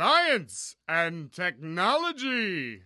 Science and Technology.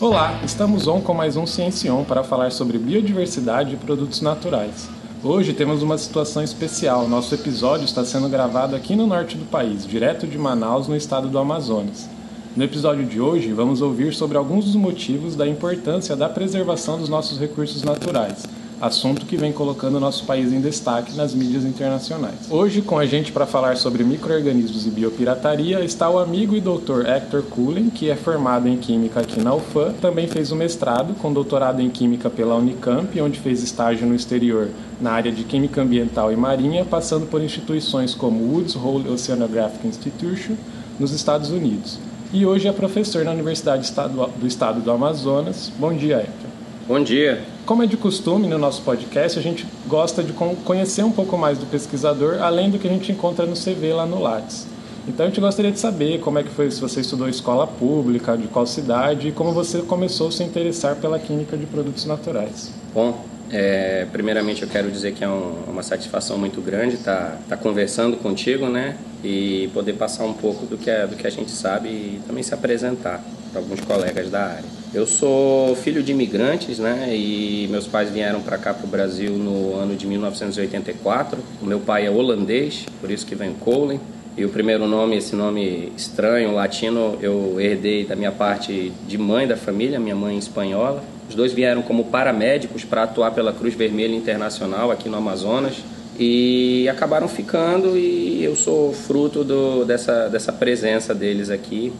Olá, estamos on com mais um Ciencion para falar sobre biodiversidade e produtos naturais. Hoje temos uma situação especial. Nosso episódio está sendo gravado aqui no norte do país, direto de Manaus, no estado do Amazonas. No episódio de hoje, vamos ouvir sobre alguns dos motivos da importância da preservação dos nossos recursos naturais assunto que vem colocando nosso país em destaque nas mídias internacionais. Hoje, com a gente para falar sobre micro-organismos e biopirataria, está o amigo e doutor Hector Cullen, que é formado em Química aqui na UFAM, também fez o mestrado com doutorado em Química pela Unicamp, onde fez estágio no exterior na área de Química Ambiental e Marinha, passando por instituições como Woods Hole Oceanographic Institution, nos Estados Unidos. E hoje é professor na Universidade do Estado do Amazonas. Bom dia, Hector. Bom dia. Como é de costume no nosso podcast, a gente gosta de conhecer um pouco mais do pesquisador, além do que a gente encontra no CV lá no Lattes. Então a gente gostaria de saber como é que foi, se você estudou escola pública, de qual cidade e como você começou a se interessar pela química de produtos naturais. Bom, é, primeiramente eu quero dizer que é um, uma satisfação muito grande estar tá, tá conversando contigo, né? E poder passar um pouco do que, é, do que a gente sabe e também se apresentar para alguns colegas da área. Eu sou filho de imigrantes, né? E meus pais vieram para cá para o Brasil no ano de 1984. O meu pai é holandês, por isso que vem Colin. E o primeiro nome, esse nome estranho, latino, eu herdei da minha parte de mãe da família, minha mãe espanhola. Os dois vieram como paramédicos para atuar pela Cruz Vermelha Internacional aqui no Amazonas e acabaram ficando e eu sou fruto do, dessa, dessa presença deles aqui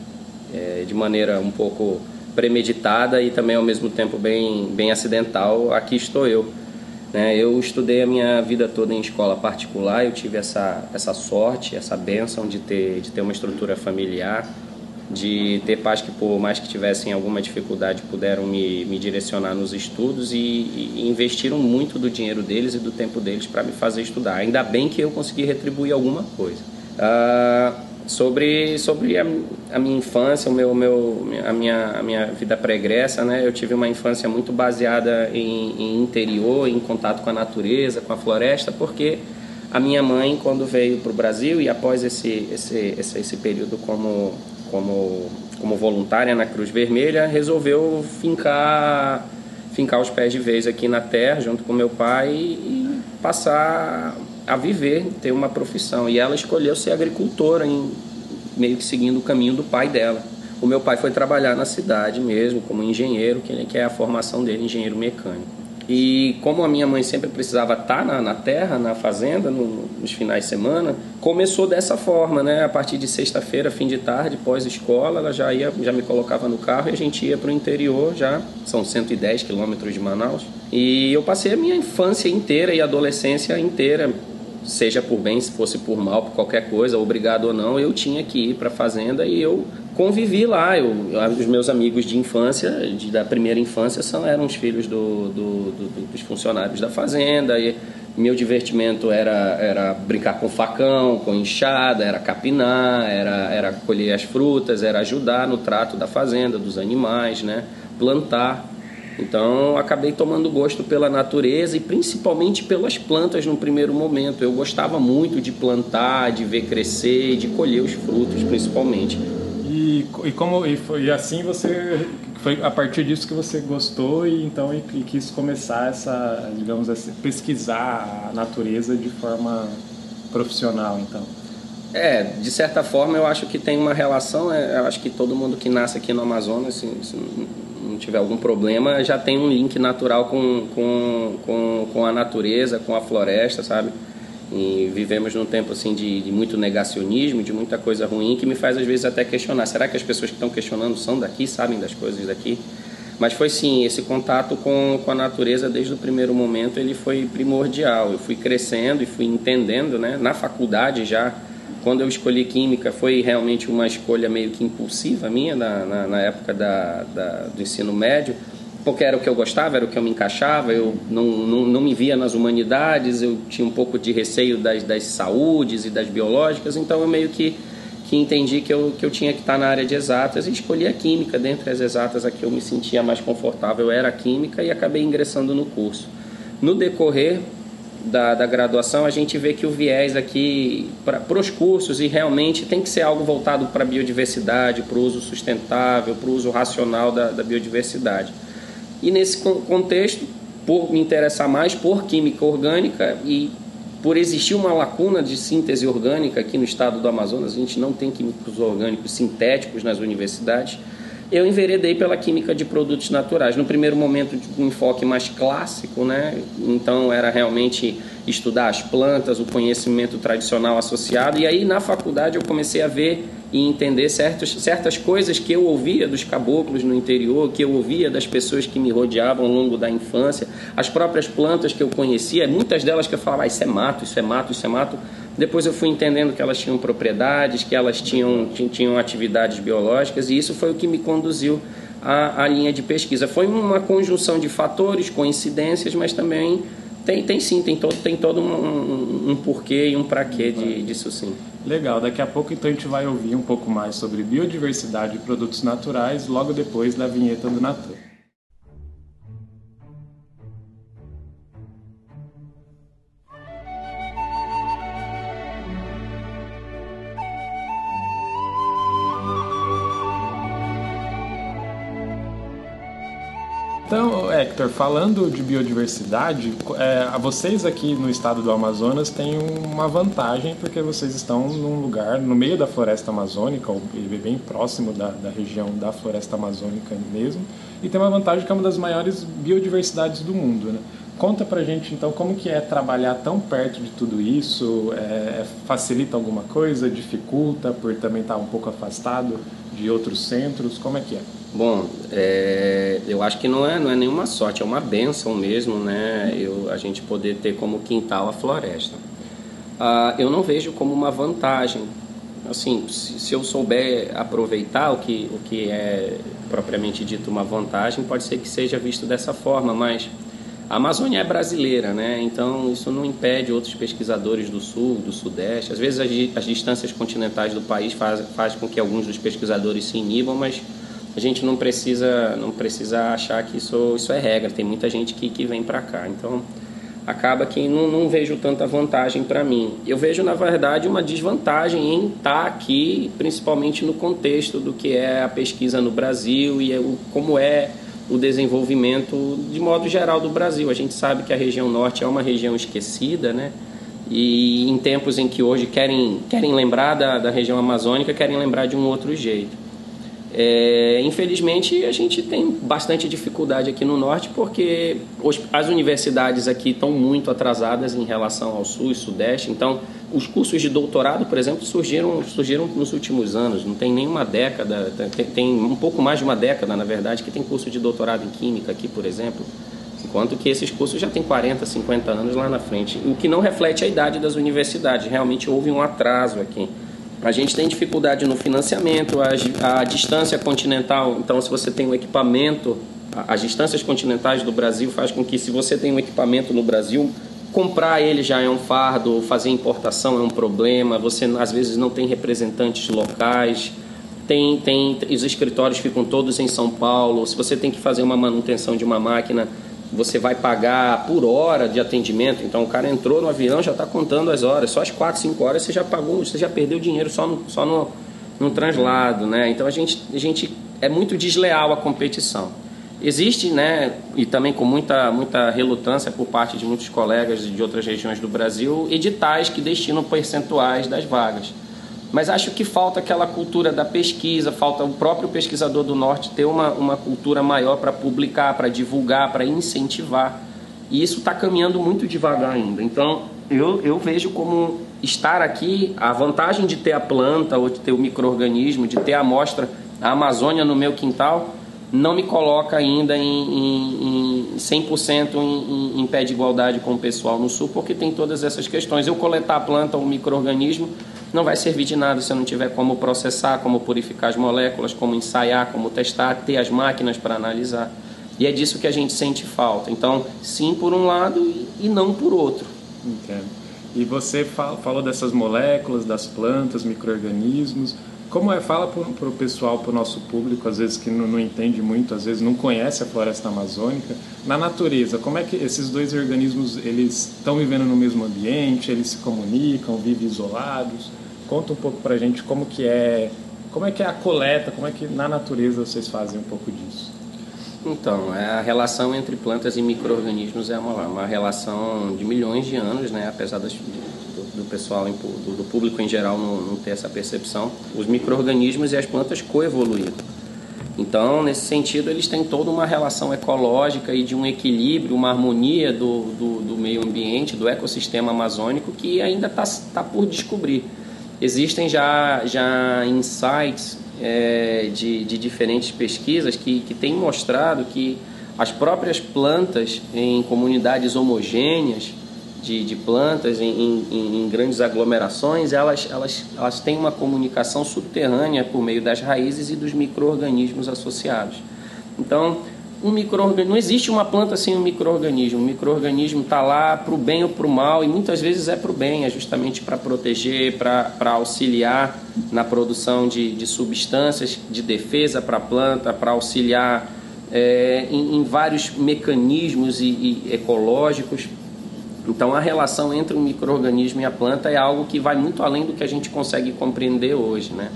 é, de maneira um pouco premeditada e também ao mesmo tempo bem, bem acidental, aqui estou eu. Né? Eu estudei a minha vida toda em escola particular, eu tive essa, essa sorte, essa benção de ter, de ter uma estrutura familiar, de ter pais que, por mais que tivessem alguma dificuldade, puderam me, me direcionar nos estudos e, e investiram muito do dinheiro deles e do tempo deles para me fazer estudar. Ainda bem que eu consegui retribuir alguma coisa. Uh, sobre sobre a, a, minha infância, o meu, meu a minha a minha vida pregressa, né? Eu tive uma infância muito baseada em, em, interior, em contato com a natureza, com a floresta, porque a minha mãe quando veio para o Brasil e após esse, esse esse esse período como como como voluntária na Cruz Vermelha, resolveu fincar fincar os pés de vez aqui na terra junto com meu pai e passar a viver, ter uma profissão. E ela escolheu ser agricultora, em, meio que seguindo o caminho do pai dela. O meu pai foi trabalhar na cidade mesmo, como engenheiro, que é a formação dele, engenheiro mecânico. E como a minha mãe sempre precisava estar na, na terra, na fazenda, no, nos finais de semana, começou dessa forma, né? A partir de sexta-feira, fim de tarde, pós-escola, ela já ia, já me colocava no carro e a gente ia para o interior, já são 110 quilômetros de Manaus. E eu passei a minha infância inteira e adolescência inteira seja por bem, se fosse por mal, por qualquer coisa, obrigado ou não, eu tinha que ir para a fazenda e eu convivi lá. Eu, os meus amigos de infância, de, da primeira infância, são, eram os filhos do, do, do, dos funcionários da fazenda. E meu divertimento era, era brincar com facão, com enxada, era capinar, era, era colher as frutas, era ajudar no trato da fazenda, dos animais, né? plantar. Então, acabei tomando gosto pela natureza e principalmente pelas plantas no primeiro momento. Eu gostava muito de plantar, de ver crescer, de colher os frutos, principalmente. E, e como e, foi, assim você foi a partir disso que você gostou e então e, e quis começar essa, digamos assim, pesquisar a natureza de forma profissional, então. É, de certa forma eu acho que tem uma relação, é, eu acho que todo mundo que nasce aqui no Amazonas, se, se não tiver algum problema, já tem um link natural com, com, com, com a natureza, com a floresta, sabe? E vivemos num tempo assim de, de, muito negacionismo, de muita coisa ruim, que me faz às vezes até questionar: será que as pessoas que estão questionando são daqui, sabem das coisas daqui? Mas foi sim, esse contato com, com a natureza desde o primeiro momento ele foi primordial. Eu fui crescendo e fui entendendo, né? Na faculdade já quando eu escolhi química foi realmente uma escolha meio que impulsiva minha na, na, na época da, da, do ensino médio, porque era o que eu gostava, era o que eu me encaixava, eu não, não, não me via nas humanidades, eu tinha um pouco de receio das, das saúdes e das biológicas, então eu meio que, que entendi que eu, que eu tinha que estar na área de exatas e escolhi a química. Dentre as exatas, a que eu me sentia mais confortável era a química e acabei ingressando no curso. No decorrer da, da graduação, a gente vê que o viés aqui para os cursos e realmente tem que ser algo voltado para a biodiversidade, para o uso sustentável, para o uso racional da, da biodiversidade. E nesse contexto, por me interessar mais por química orgânica e por existir uma lacuna de síntese orgânica aqui no estado do Amazonas, a gente não tem químicos orgânicos sintéticos nas universidades, eu enveredei pela química de produtos naturais. No primeiro momento, um enfoque mais clássico, né? Então era realmente estudar as plantas, o conhecimento tradicional associado. E aí na faculdade eu comecei a ver e entender certos, certas coisas que eu ouvia dos caboclos no interior, que eu ouvia das pessoas que me rodeavam ao longo da infância, as próprias plantas que eu conhecia, muitas delas que eu falava, ah, isso é mato, isso é mato, isso é mato. Depois eu fui entendendo que elas tinham propriedades, que elas tinham, tinham atividades biológicas, e isso foi o que me conduziu à, à linha de pesquisa. Foi uma conjunção de fatores, coincidências, mas também tem, tem sim, tem todo, tem todo um, um, porquê e um para quê de, disso sim. Legal, daqui a pouco então a gente vai ouvir um pouco mais sobre biodiversidade e produtos naturais, logo depois da vinheta do Natan. Hector, falando de biodiversidade, é, vocês aqui no estado do Amazonas têm uma vantagem porque vocês estão num lugar no meio da floresta amazônica, ou bem próximo da, da região da floresta amazônica mesmo, e tem uma vantagem que é uma das maiores biodiversidades do mundo, né? Conta pra gente então como que é trabalhar tão perto de tudo isso, é, facilita alguma coisa, dificulta por também estar um pouco afastado de outros centros, como é que é? Bom, é, eu acho que não é, não é nenhuma sorte, é uma benção mesmo, né? Eu, a gente poder ter como quintal a floresta. Ah, eu não vejo como uma vantagem. Assim, se, se, eu souber aproveitar o que, o que é propriamente dito uma vantagem, pode ser que seja visto dessa forma, mas a Amazônia é brasileira, né? Então isso não impede outros pesquisadores do sul, do sudeste. Às vezes as, as distâncias continentais do país fazem faz com que alguns dos pesquisadores se inibam, mas a gente não precisa não precisa achar que isso isso é regra tem muita gente que, que vem para cá então acaba que não, não vejo tanta vantagem para mim eu vejo na verdade uma desvantagem em estar tá aqui principalmente no contexto do que é a pesquisa no Brasil e é como é o desenvolvimento de modo geral do Brasil. A gente sabe que a região norte é uma região esquecida né? E em tempos em que hoje querem querem lembrar da, da região amazônica querem lembrar de um outro jeito é, infelizmente, a gente tem bastante dificuldade aqui no norte porque as universidades aqui estão muito atrasadas em relação ao sul e sudeste. Então, os cursos de doutorado, por exemplo, surgiram, surgiram nos últimos anos. Não tem nenhuma década, tem, tem um pouco mais de uma década, na verdade, que tem curso de doutorado em química aqui, por exemplo. Enquanto que esses cursos já têm 40, 50 anos lá na frente. O que não reflete a idade das universidades. Realmente houve um atraso aqui. A gente tem dificuldade no financiamento, a, a distância continental. Então, se você tem um equipamento, as distâncias continentais do Brasil faz com que, se você tem um equipamento no Brasil, comprar ele já é um fardo, fazer importação é um problema. Você às vezes não tem representantes locais. Tem, tem, os escritórios ficam todos em São Paulo. Se você tem que fazer uma manutenção de uma máquina, você vai pagar por hora de atendimento. Então o cara entrou no avião, já está contando as horas. Só as 4, 5 horas você já pagou, você já perdeu dinheiro só no, só no, no translado. Né? Então a gente, a gente é muito desleal a competição. Existe, né, e também com muita, muita relutância por parte de muitos colegas de outras regiões do Brasil, editais que destinam percentuais das vagas. Mas acho que falta aquela cultura da pesquisa, falta o próprio pesquisador do Norte ter uma, uma cultura maior para publicar, para divulgar, para incentivar. E isso está caminhando muito devagar ainda. Então, eu, eu vejo como estar aqui, a vantagem de ter a planta, ou de ter o microorganismo, de ter a amostra, a Amazônia no meu quintal, não me coloca ainda em, em, em 100% em, em, pé de igualdade com o pessoal no Sul, porque tem todas essas questões. Eu coletar a planta, o microorganismo, não vai servir de nada se eu não tiver como processar, como purificar as moléculas, como ensaiar, como testar, ter as máquinas para analisar. E é disso que a gente sente falta. Então, sim por um lado e não por outro. Entendo. E você falou dessas moléculas, das plantas, micro-organismos. Como é? Fala para o pessoal, para o nosso público, às vezes que não, não, entende muito, às vezes não conhece a floresta amazônica. Na natureza, como é que esses dois organismos eles estão vivendo no mesmo ambiente? Eles se comunicam, vivem isolados? Conta um pouco para a gente como que é, como é que é a coleta, como é que na natureza vocês fazem um pouco disso. Então, é a relação entre plantas e micro-organismos é uma, uma relação de milhões de anos, né? apesar das, do, pessoal, do, público em geral não, não ter essa percepção. Os micro-organismos e as plantas coevoluíram. Então, nesse sentido, eles têm toda uma relação ecológica e de um equilíbrio, uma harmonia do, do, do meio ambiente, do ecossistema amazônico que ainda está tá por descobrir. Existem já, já insights é, de, de diferentes pesquisas que, que têm mostrado que as próprias plantas em comunidades homogêneas de, de plantas em, em, em, grandes aglomerações, elas, elas, elas têm uma comunicação subterrânea por meio das raízes e dos micro-organismos associados. Então, um microorganismo, não existe uma planta sem um microorganismo. O microorganismo está lá para o bem ou para o mal, e muitas vezes é para o bem, é justamente para proteger, para auxiliar na produção de, de substâncias de defesa para a planta, para auxiliar é, em, em, vários mecanismos e, e ecológicos. Então, a relação entre o microorganismo e a planta é algo que vai muito além do que a gente consegue compreender hoje, né?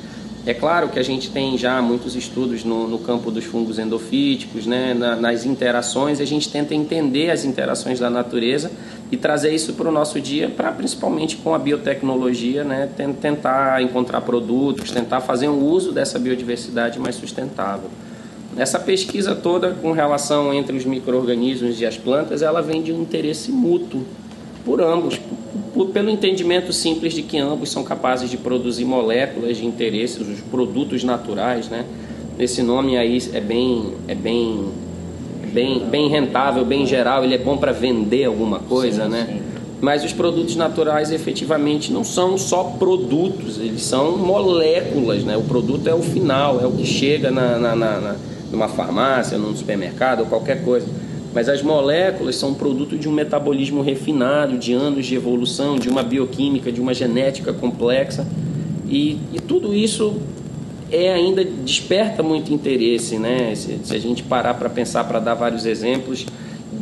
É claro que a gente tem já muitos estudos no, no campo dos fungos endofíticos, né, na, nas interações, a gente tenta entender as interações da natureza e trazer isso para o nosso dia, para principalmente com a biotecnologia, né, tentar encontrar produtos, tentar fazer um uso dessa biodiversidade mais sustentável. Essa pesquisa toda com relação entre os micro-organismos e as plantas, ela vem de um interesse mútuo por ambos, por, pelo entendimento simples de que ambos são capazes de produzir moléculas de interesse, os produtos naturais, né? Esse nome aí é bem, é bem, bem, bem rentável, bem geral. Ele é bom para vender alguma coisa, sim, né? Sim. Mas os produtos naturais efetivamente não são só produtos, eles são moléculas, né? O produto é o final, é o que chega na, na, na numa farmácia, num supermercado ou qualquer coisa mas as moléculas são produto de um metabolismo refinado, de anos de evolução, de uma bioquímica, de uma genética complexa. E, e tudo isso é ainda desperta muito interesse, né? Se, se a gente parar para pensar, para dar vários exemplos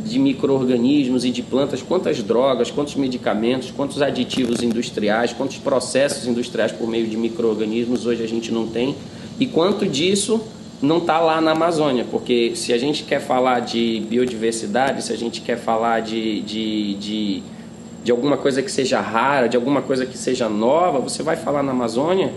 de micro-organismos e de plantas, quantas drogas, quantos medicamentos, quantos aditivos industriais, quantos processos industriais por meio de micro-organismos hoje a gente não tem e quanto disso não está lá na Amazônia, porque se a gente quer falar de biodiversidade, se a gente quer falar de, de, de, de alguma coisa que seja rara, de alguma coisa que seja nova, você vai falar na Amazônia,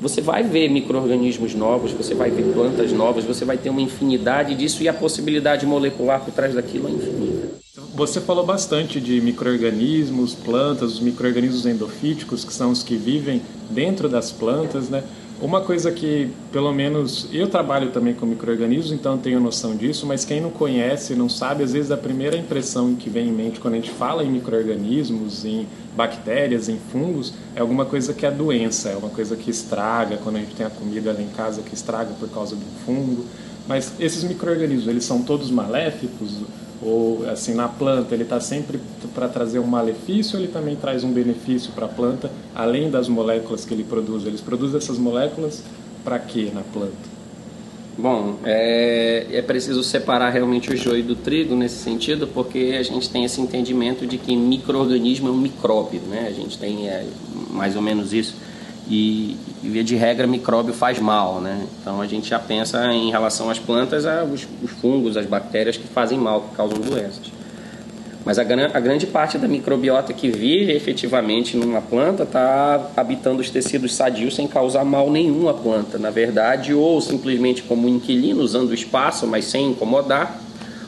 você vai ver micro-organismos novos, você vai ver plantas novas, você vai ter uma infinidade disso e a possibilidade molecular por trás daquilo é infinita. Você falou bastante de micro-organismos, plantas, os micro-organismos endofíticos, que são os que vivem dentro das plantas, né? Uma coisa que, pelo menos, eu trabalho também com micro-organismos, então tenho noção disso, mas quem não conhece, não sabe, às vezes a primeira impressão que vem em mente quando a gente fala em micro-organismos, em bactérias, em fungos, é alguma coisa que é doença, é uma coisa que estraga, quando a gente tem a comida lá em casa que estraga por causa do fungo. Mas esses micro-organismos, eles são todos maléficos? Ou assim, na planta, ele está sempre para trazer um malefício ele também traz um benefício para a planta, além das moléculas que ele produz? Eles produzem essas moléculas para quê na planta? Bom, é, é preciso separar realmente o joio do trigo nesse sentido, porque a gente tem esse entendimento de que microorganismo é um micróbio, né? A gente tem é, mais ou menos isso e, e, via de regra micróbio faz mal, né? Então a gente já pensa em relação às plantas, os, os, fungos, as bactérias que fazem mal, que causam doenças. Mas a, a grande parte da microbiota que vive efetivamente numa planta está habitando os tecidos sadios sem causar mal nenhum à planta, na verdade, ou simplesmente como inquilino, usando o espaço, mas sem incomodar,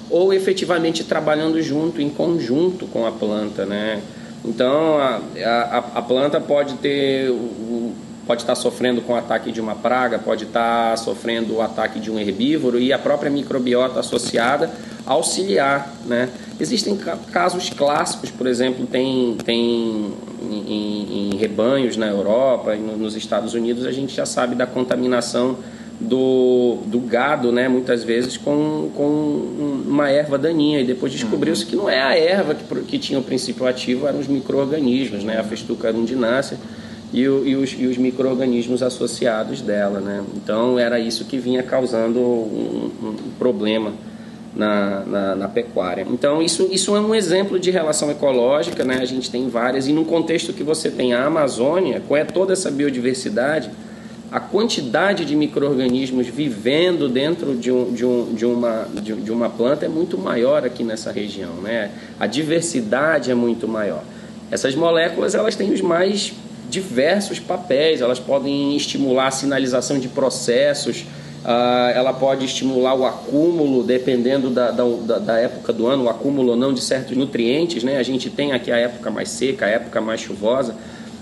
ou efetivamente trabalhando junto, em conjunto com a planta, né? Então a, a, a planta pode ter pode estar sofrendo com o ataque de uma praga, pode estar sofrendo o ataque de um herbívoro e a própria microbiota associada auxiliar, né? Existem casos clássicos, por exemplo, tem, tem em, em rebanhos na Europa e nos Estados Unidos, a gente já sabe da contaminação do, do gado, né, muitas vezes com, com uma erva daninha. E depois descobriu-se uhum. que não é a erva que, que tinha o princípio ativo, eram os micro-organismos, né, a festuca arundinacea e, o, e os, e os micro-organismos associados dela. Né? Então era isso que vinha causando um, um problema na, na, na, pecuária. Então, isso, isso é um exemplo de relação ecológica, né? a gente tem várias, e num contexto que você tem a Amazônia, com toda essa biodiversidade, a quantidade de micro-organismos vivendo dentro de, um, de, um, de, uma, de, de, uma planta é muito maior aqui nessa região. Né? A diversidade é muito maior. Essas moléculas elas têm os mais diversos papéis, elas podem estimular a sinalização de processos, Uh, ela pode estimular o acúmulo, dependendo da, da, da, época do ano, o acúmulo ou não de certos nutrientes. Né? A gente tem aqui a época mais seca, a época mais chuvosa.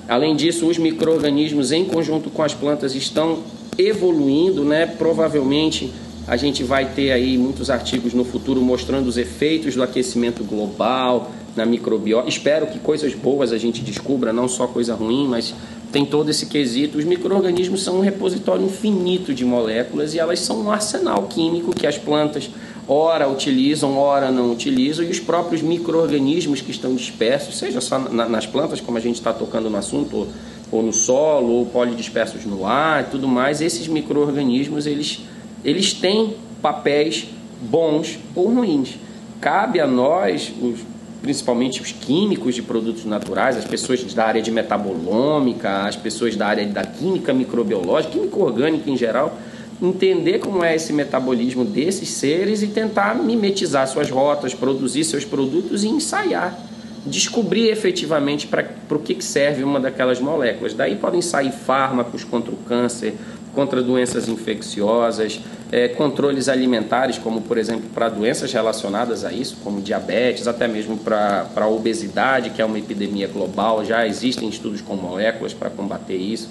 Além disso, os micro-organismos, em conjunto com as plantas, estão evoluindo. Né? Provavelmente a gente vai ter aí muitos artigos no futuro mostrando os efeitos do aquecimento global na microbiota. Espero que coisas boas a gente descubra, não só coisa ruim, mas tem todo esse quesito. Os micro-organismos são um repositório infinito de moléculas e elas são um arsenal químico que as plantas ora utilizam, ora não utilizam, e os próprios micro-organismos que estão dispersos, seja só nas plantas, como a gente está tocando no assunto, ou no solo, ou polidispersos no ar e tudo mais, esses micro-organismos eles, eles têm papéis bons ou ruins. Cabe a nós, os principalmente os químicos de produtos naturais, as pessoas da área de metabolômica, as pessoas da área da química microbiológica, química orgânica em geral, entender como é esse metabolismo desses seres e tentar mimetizar suas rotas, produzir seus produtos e ensaiar. Descobrir efetivamente para o que serve uma daquelas moléculas. Daí podem sair fármacos contra o câncer, contra doenças infecciosas, é, controles alimentares, como por exemplo para doenças relacionadas a isso, como diabetes, até mesmo para a obesidade, que é uma epidemia global, já existem estudos com moléculas para combater isso.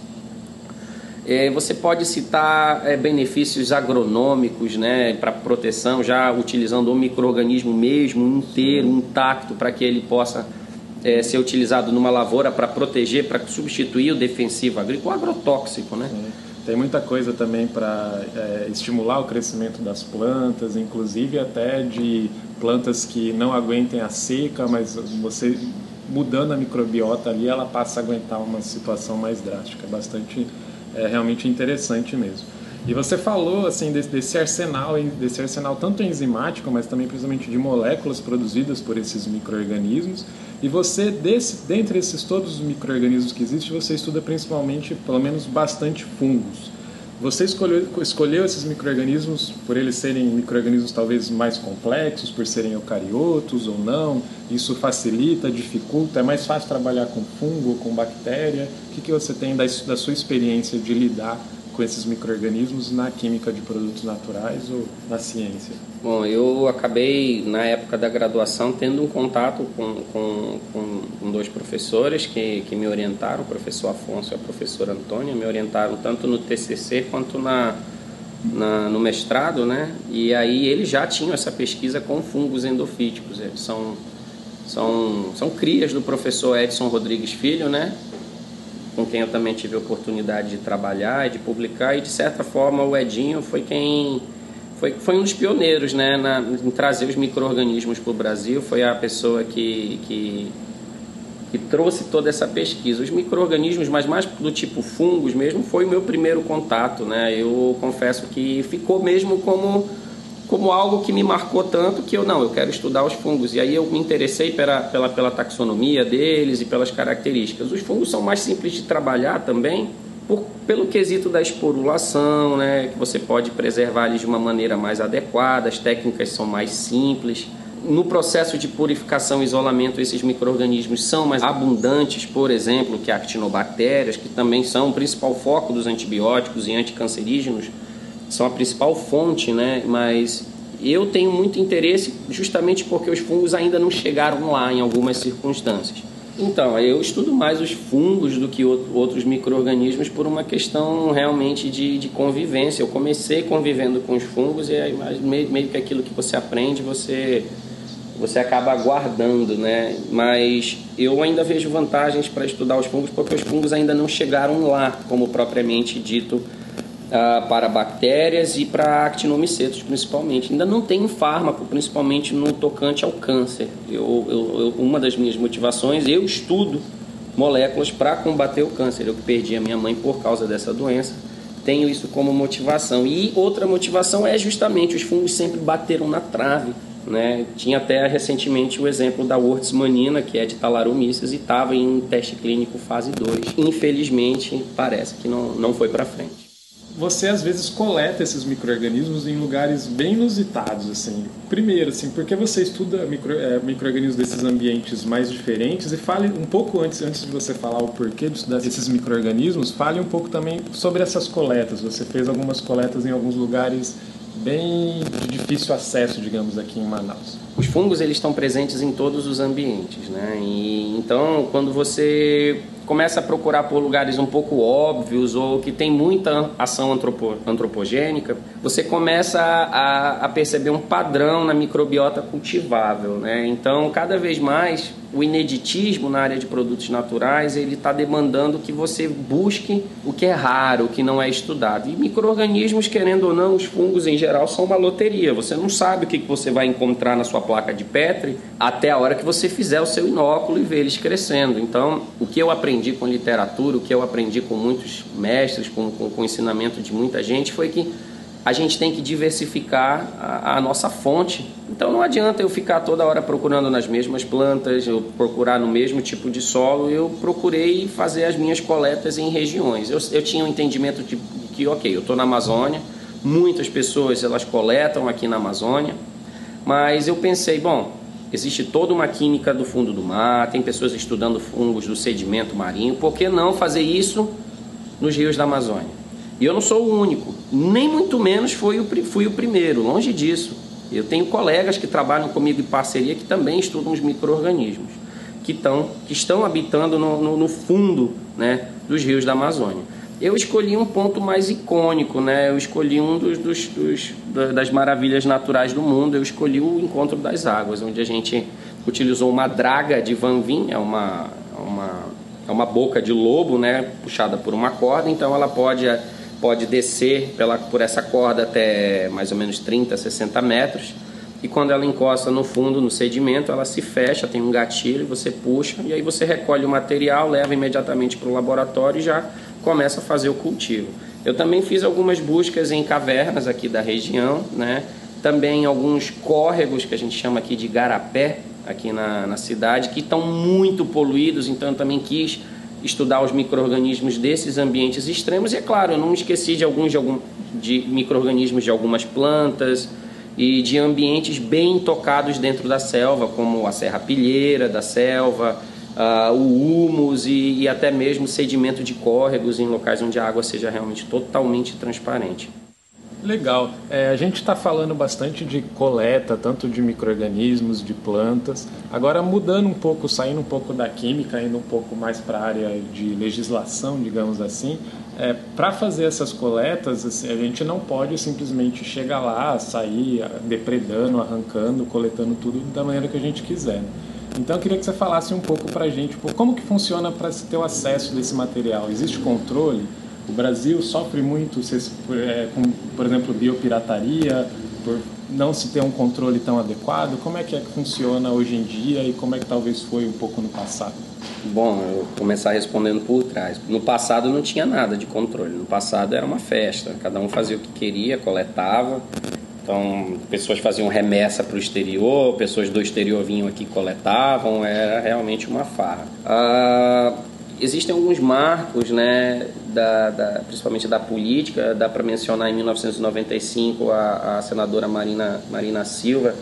É, você pode citar é, benefícios agronômicos né, para proteção, já utilizando o microorganismo mesmo inteiro, intacto, para que ele possa é, ser utilizado numa lavoura para proteger, para substituir o defensivo agrícola, o agrotóxico. Né? Tem muita coisa também para é, estimular o crescimento das plantas, inclusive até de plantas que não aguentem a seca, mas você mudando a microbiota ali, ela passa a aguentar uma situação mais drástica. É bastante, é realmente interessante mesmo. E você falou assim desse, desse, arsenal, desse arsenal tanto enzimático, mas também principalmente de moléculas produzidas por esses microorganismos. E você, desse, dentre esses todos os microorganismos que existem, você estuda principalmente, pelo menos, bastante fungos. Você escolheu, escolheu esses microorganismos por eles serem microorganismos talvez mais complexos, por serem eucariotos ou não? Isso facilita, dificulta? É mais fácil trabalhar com fungo, com bactéria? O que, que você tem da, da sua experiência de lidar com esses micro-organismos na química de produtos naturais ou na ciência? Bom, eu acabei, na época da graduação, tendo um contato com, com, com dois professores que, que me orientaram, o professor Afonso e a professora Antônia, me orientaram tanto no TCC quanto na, na, no mestrado, né? E aí eles já tinham essa pesquisa com fungos endofíticos. Eles são, são, são crias do professor Edson Rodrigues Filho, né? Com quem eu também tive a oportunidade de trabalhar e de publicar, e de certa forma o Edinho foi quem foi, foi um dos pioneiros né, na, em trazer os micro-organismos para o Brasil, foi a pessoa que, que, que trouxe toda essa pesquisa. Os micro-organismos, mas mais do tipo fungos mesmo, foi o meu primeiro contato. Né? Eu confesso que ficou mesmo como como algo que me marcou tanto que eu não, eu quero estudar os fungos. E aí eu me interessei pela, pela, pela taxonomia deles e pelas características. Os fungos são mais simples de trabalhar também, por, pelo quesito da esporulação, né, que você pode preservar eles de uma maneira mais adequada, as técnicas são mais simples. No processo de purificação e isolamento, esses micro-organismos são mais abundantes, por exemplo, que actinobactérias, que também são o principal foco dos antibióticos e anticancerígenos são a principal fonte, né? Mas eu tenho muito interesse justamente porque os fungos ainda não chegaram lá em algumas circunstâncias. Então, eu estudo mais os fungos do que outros micro-organismos por uma questão realmente de, de, convivência. Eu comecei convivendo com os fungos e aí, meio, meio que aquilo que você aprende, você, você acaba guardando, né? Mas eu ainda vejo vantagens para estudar os fungos porque os fungos ainda não chegaram lá, como propriamente dito uh, para bactérias e para actinomicetos principalmente. Ainda não tem um fármaco, principalmente no tocante ao câncer. Eu, eu, eu, uma das minhas motivações, eu estudo moléculas para combater o câncer. Eu perdi a minha mãe por causa dessa doença. Tenho isso como motivação. E outra motivação é justamente os fungos sempre bateram na trave. Né? Tinha até recentemente o exemplo da Wurtzmanina, que é de Talaromyces, e estava em teste clínico fase 2. Infelizmente, parece que não, não foi para frente você às vezes coleta esses micro-organismos em lugares bem inusitados, assim. Primeiro, assim, porque você estuda micro, é, micro-organismos desses ambientes mais diferentes e fale um pouco antes, antes de você falar o porquê de estudar esses micro-organismos, fale um pouco também sobre essas coletas. Você fez algumas coletas em alguns lugares bem de difícil acesso, digamos, aqui em Manaus. Os fungos eles estão presentes em todos os ambientes, né? E então, quando você começa a procurar por lugares um pouco óbvios ou que tem muita ação antropo, antropogênica, você começa a, a, perceber um padrão na microbiota cultivável. Né? Então, cada vez mais, o ineditismo na área de produtos naturais ele está demandando que você busque o que é raro, o que não é estudado. E micro-organismos, querendo ou não, os fungos em geral são uma loteria. Você não sabe o que você vai encontrar na sua placa de Petri até a hora que você fizer o seu inóculo e ver eles crescendo. Então, o que eu aprendi com literatura, o que eu aprendi com muitos mestres, com, com, com ensinamento de muita gente, foi que a gente tem que diversificar a, a, nossa fonte. Então não adianta eu ficar toda hora procurando nas mesmas plantas, eu procurar no mesmo tipo de solo. Eu procurei fazer as minhas coletas em regiões. Eu, eu tinha um entendimento de que, ok, eu estou na Amazônia, muitas pessoas elas coletam aqui na Amazônia, mas eu pensei, bom, existe toda uma química do fundo do mar, tem pessoas estudando fungos do sedimento marinho, por que não fazer isso nos rios da Amazônia? E eu não sou o único, nem muito menos fui o, fui o primeiro, longe disso. Eu tenho colegas que trabalham comigo em parceria que também estudam os micro-organismos, que, estão, que estão habitando no, no, no fundo né, dos rios da Amazônia eu escolhi um ponto mais icônico, né? Eu escolhi um dos, dos, dos, das maravilhas naturais do mundo. Eu escolhi o Encontro das Águas, onde a gente utilizou uma draga de Van Vin, é uma, uma, é uma boca de lobo, né? Puxada por uma corda, então ela pode, pode descer pela, por essa corda até mais ou menos 30, 60 metros. E quando ela encosta no fundo, no sedimento, ela se fecha, tem um gatilho, você puxa e aí você recolhe o material, leva imediatamente para o laboratório e já começa a fazer o cultivo. Eu também fiz algumas buscas em cavernas aqui da região, né? também alguns córregos que a gente chama aqui de garapé, aqui na, na cidade, que estão muito poluídos, então eu também quis estudar os micro-organismos desses ambientes extremos. E é claro, eu não me esqueci de alguns de, algum, de micro-organismos de algumas plantas e de ambientes bem tocados dentro da selva, como a Serra Pilheira da selva, uh, o humus e, e até mesmo sedimento de córregos em locais onde a água seja realmente totalmente transparente. Legal. É, a gente está falando bastante de coleta, tanto de micro-organismos, de plantas. Agora, mudando um pouco, saindo um pouco da química, indo um pouco mais para a área de legislação, digamos assim, é, para fazer essas coletas, assim, a gente não pode simplesmente chegar lá, sair depredando, arrancando, coletando tudo da maneira que a gente quiser. Né? Então eu queria que você falasse um pouco para a gente tipo, como que funciona para se ter o acesso desse material. Existe controle? O Brasil sofre muito, é, com, por exemplo, biopirataria, por não se ter um controle tão adequado. Como é que, é que funciona hoje em dia e como é que talvez foi um pouco no passado? Bom, eu vou começar respondendo por trás. No passado não tinha nada de controle. No passado era uma festa. Cada um fazia o que queria, coletava então, pessoas faziam remessa para o exterior, pessoas do exterior vinham aqui coletavam, era realmente uma farra. Ah, existem alguns marcos, né, da, da, principalmente da política, dá para mencionar em 1995 a, a senadora Marina, Marina Silva,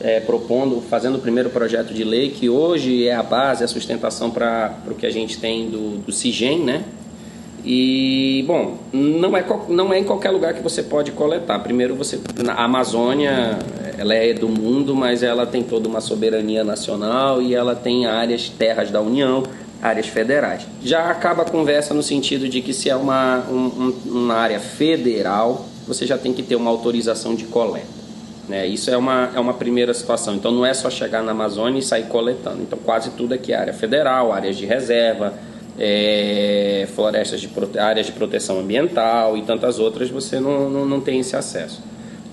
é, propondo, fazendo o primeiro projeto de lei, que hoje é a base, a sustentação para o que a gente tem do, do CIGEM, né, e, bom, não é, não é em qualquer lugar que você pode coletar. Primeiro, você a Amazônia ela é do mundo, mas ela tem toda uma soberania nacional e ela tem áreas, terras da União, áreas federais. Já acaba a conversa no sentido de que se é uma, um, uma área federal, você já tem que ter uma autorização de coleta. Né? Isso é uma, é uma primeira situação. Então, não é só chegar na Amazônia e sair coletando. Então, quase tudo aqui é área federal, áreas de reserva, é, florestas de áreas de proteção ambiental e tantas outras, você não, não, não tem esse acesso.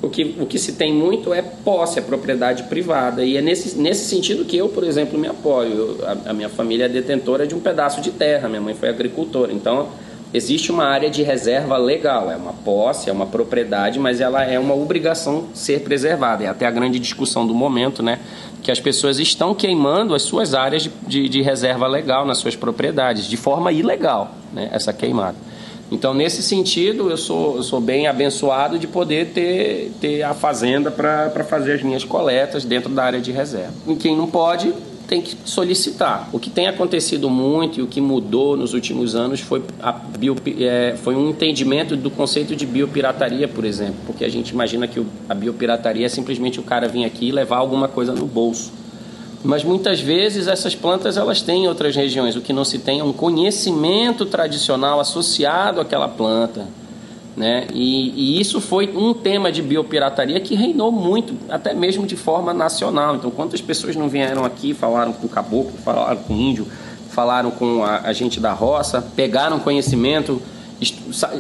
O que, o que se tem muito é posse, é propriedade privada. E é nesse, nesse sentido que eu, por exemplo, me apoio. A, a, minha família é detentora de um pedaço de terra, minha mãe foi agricultora. Então, existe uma área de reserva legal. É uma posse, é uma propriedade, mas ela é uma obrigação ser preservada. É até a grande discussão do momento, né? Que as pessoas estão queimando as suas áreas de, de, de reserva legal nas suas propriedades, de forma ilegal, né? Essa queimada. Então, nesse sentido, eu sou, eu sou bem abençoado de poder ter, ter a fazenda para fazer as minhas coletas dentro da área de reserva. E quem não pode, tem que solicitar. O que tem acontecido muito e o que mudou nos últimos anos foi, a bio, é, foi um entendimento do conceito de biopirataria, por exemplo, porque a gente imagina que a biopirataria é simplesmente o cara vir aqui e levar alguma coisa no bolso. Mas muitas vezes essas plantas elas têm em outras regiões. O que não se tem é um conhecimento tradicional associado àquela planta. Né? E, e, isso foi um tema de biopirataria que reinou muito, até mesmo de forma nacional. Então, quantas pessoas não vieram aqui, falaram com o caboclo, falaram com o índio, falaram com a, a gente da roça, pegaram conhecimento.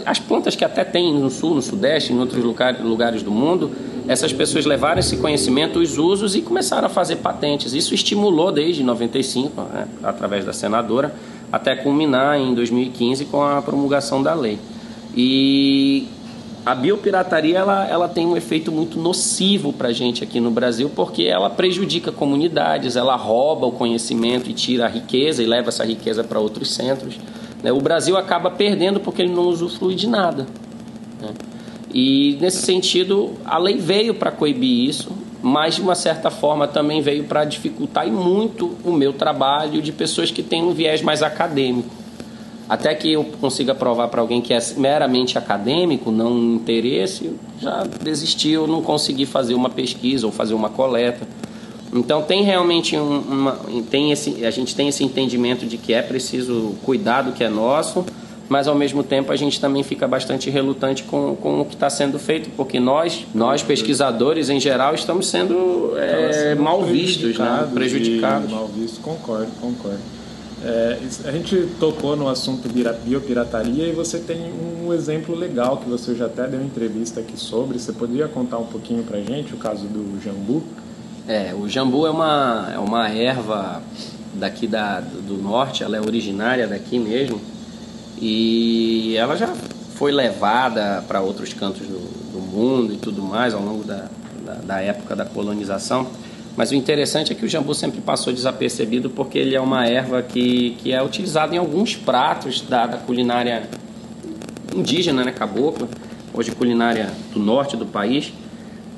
As plantas que até tem no sul, no sudeste, em outros lugares do mundo, essas pessoas levaram esse conhecimento, os usos e começaram a fazer patentes. Isso estimulou desde 95, né, através da senadora, até culminar em 2015 com a promulgação da lei. E a biopirataria ela, ela tem um efeito muito nocivo para a gente aqui no Brasil, porque ela prejudica comunidades, ela rouba o conhecimento e tira a riqueza e leva essa riqueza para outros centros. Né? O Brasil acaba perdendo porque ele não usufrui de nada. Né? E nesse sentido, a lei veio para coibir isso, mas de uma certa forma também veio para dificultar e muito o meu trabalho de pessoas que têm um viés mais acadêmico. Até que eu consiga provar para alguém que é meramente acadêmico, não interesse, já desistiu, não consegui fazer uma pesquisa ou fazer uma coleta. Então tem realmente um, uma, tem esse, a gente tem esse entendimento de que é preciso cuidar do que é nosso, mas ao mesmo tempo a gente também fica bastante relutante com, com o que está sendo feito, porque nós, nós pesquisadores em geral, estamos sendo, é, mal vistos, né? prejudicados. Mal vistos, concordo, concordo. É, a gente tocou no assunto biopirataria e você tem um exemplo legal que você já até deu entrevista aqui sobre. Você poderia contar um pouquinho para gente o caso do jambu? É, o jambu é uma, é uma erva daqui da, do norte, ela é originária daqui mesmo. E ela já foi levada para outros cantos do, do, mundo e tudo mais ao longo da, da, da, época da colonização. Mas o interessante é que o jambu sempre passou desapercebido porque ele é uma erva que, que é utilizada em alguns pratos da, da culinária indígena, né, cabocla, hoje culinária do norte do país.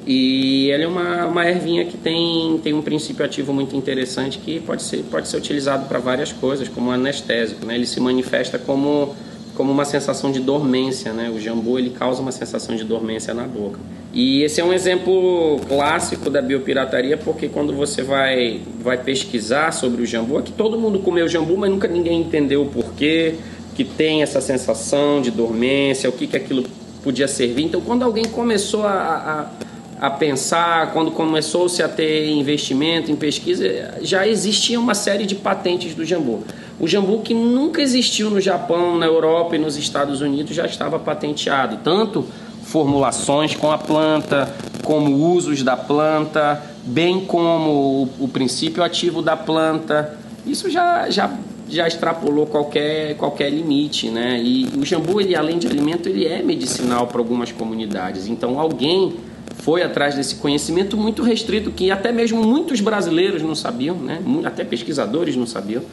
E ela é uma, uma ervinha que tem, tem um princípio ativo muito interessante que pode ser, pode ser utilizado para várias coisas, como anestésico. Né? Ele se manifesta como, como uma sensação de dormência. Né? O jambu ele causa uma sensação de dormência na boca. E esse é um exemplo clássico da biopirataria, porque quando você vai, vai pesquisar sobre o jambu, é que todo mundo comeu jambu, mas nunca ninguém entendeu o porquê, que tem essa sensação de dormência, o que, que aquilo podia servir. Então, quando alguém começou a, a a pensar, quando começou-se a ter investimento em pesquisa, já existia uma série de patentes do jambu. O jambu que nunca existiu no Japão, na Europa e nos Estados Unidos já estava patenteado, tanto formulações com a planta, como usos da planta, bem como o, o princípio ativo da planta. Isso já, já, já extrapolou qualquer, qualquer limite, né? E o jambu, ele, além de alimento, ele é medicinal para algumas comunidades. Então, alguém foi atrás desse conhecimento muito restrito que até mesmo muitos brasileiros não sabiam, né? até pesquisadores não sabiam.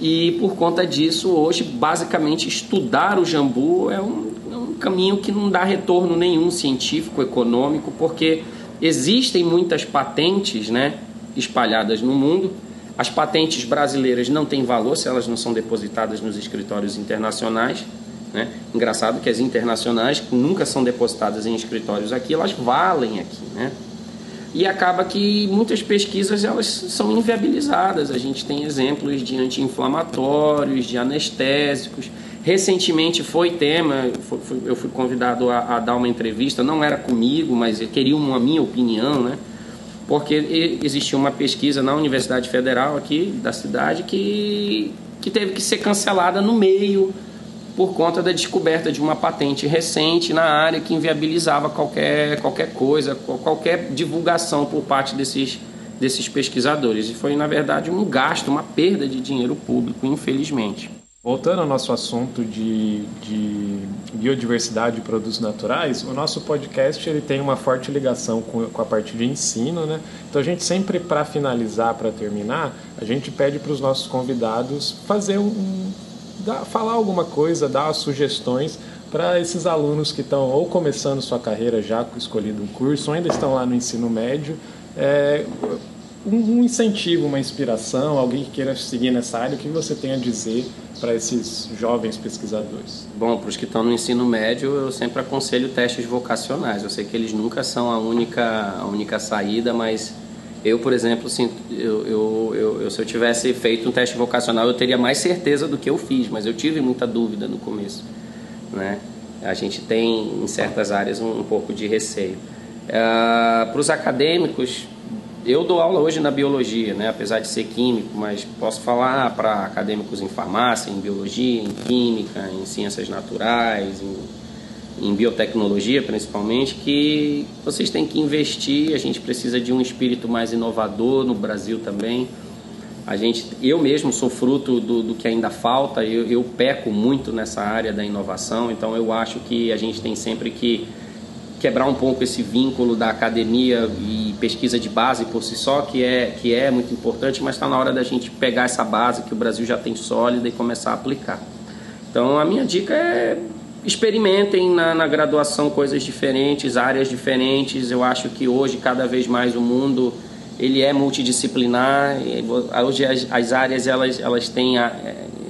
E por conta disso, hoje, basicamente, estudar o jambu é um, é um caminho que não dá retorno nenhum científico, econômico, porque existem muitas patentes né, espalhadas no mundo. As patentes brasileiras não têm valor se elas não são depositadas nos escritórios internacionais. Né? Engraçado que as internacionais, que nunca são depositadas em escritórios aqui, elas valem aqui. Né? E acaba que muitas pesquisas elas são inviabilizadas. A gente tem exemplos de anti-inflamatórios, de anestésicos. Recentemente foi tema, eu fui convidado a, dar uma entrevista, não era comigo, mas queriam a minha opinião, né? porque existia uma pesquisa na Universidade Federal aqui da cidade que que teve que ser cancelada no meio por conta da descoberta de uma patente recente na área que inviabilizava qualquer, qualquer coisa, qualquer divulgação por parte desses, desses pesquisadores. E foi, na verdade, um gasto, uma perda de dinheiro público, infelizmente. Voltando ao nosso assunto de, de biodiversidade e produtos naturais, o nosso podcast ele tem uma forte ligação com, com a parte de ensino, né? Então a gente sempre, para finalizar, para terminar, a gente pede para os nossos convidados fazer um, dar, falar alguma coisa, dar sugestões para esses alunos que estão ou começando sua carreira já escolhido um curso, ou ainda estão lá no ensino médio. É, um incentivo, uma inspiração, alguém que queira seguir nessa área, o que você tem a dizer para esses jovens pesquisadores? Bom, para os que estão no ensino médio, eu sempre aconselho testes vocacionais. Eu sei que eles nunca são a única, a única saída, mas eu, por exemplo, assim, eu, eu, eu, se eu tivesse feito um teste vocacional, eu teria mais certeza do que eu fiz, mas eu tive muita dúvida no começo. Né? A gente tem, em certas áreas, um, um pouco de receio. Uh, para os acadêmicos, eu dou aula hoje na biologia, né? apesar de ser químico, mas posso falar para acadêmicos em farmácia, em biologia, em química, em ciências naturais, em, em, biotecnologia principalmente, que vocês têm que investir. A gente precisa de um espírito mais inovador no Brasil também. A gente, eu mesmo sou fruto do, do que ainda falta. Eu, eu peco muito nessa área da inovação, então eu acho que a gente tem sempre que quebrar um pouco esse vínculo da academia e pesquisa de base por si só, que é, que é muito importante, mas está na hora da gente pegar essa base que o Brasil já tem sólida e começar a aplicar. Então, a minha dica é experimentem na, na graduação coisas diferentes, áreas diferentes. Eu acho que hoje, cada vez mais, o mundo ele é multidisciplinar. Hoje as, as áreas elas, elas têm a,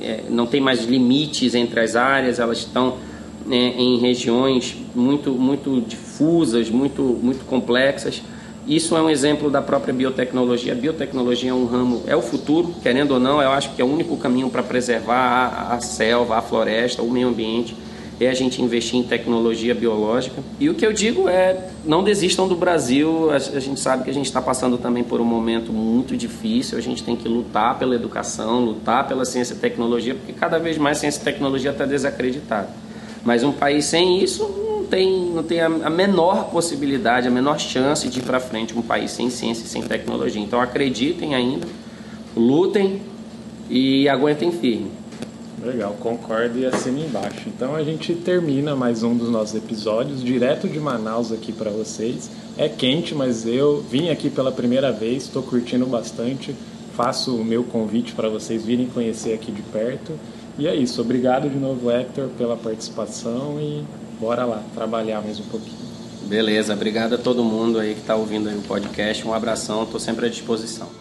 é, não tem mais limites entre as áreas, elas estão né, em regiões muito, muito difusas, muito, muito complexas. Isso é um exemplo da própria biotecnologia. A biotecnologia é um ramo, é o futuro, querendo ou não, eu acho que é o único caminho para preservar a, a selva, a floresta, o meio ambiente é a gente investir em tecnologia biológica. E o que eu digo é, não desistam do Brasil. A, a gente sabe que a gente está passando também por um momento muito difícil. A gente tem que lutar pela educação, lutar pela ciência e tecnologia, porque cada vez mais ciência e tecnologia está desacreditada. Mas um país sem isso não tem, não tem a, menor possibilidade, a menor chance de ir para frente. Um país sem ciência e sem tecnologia. Então acreditem ainda, lutem e aguentem firme. Legal, concordo e assina embaixo. Então a gente termina mais um dos nossos episódios, direto de Manaus aqui para vocês. É quente, mas eu vim aqui pela primeira vez, estou curtindo bastante. Faço o meu convite para vocês virem conhecer aqui de perto. E é isso. Obrigado de novo, Hector, pela participação e bora lá trabalhar mais um pouquinho. Beleza, obrigado a todo mundo aí que está ouvindo aí o podcast. Um abração, estou sempre à disposição.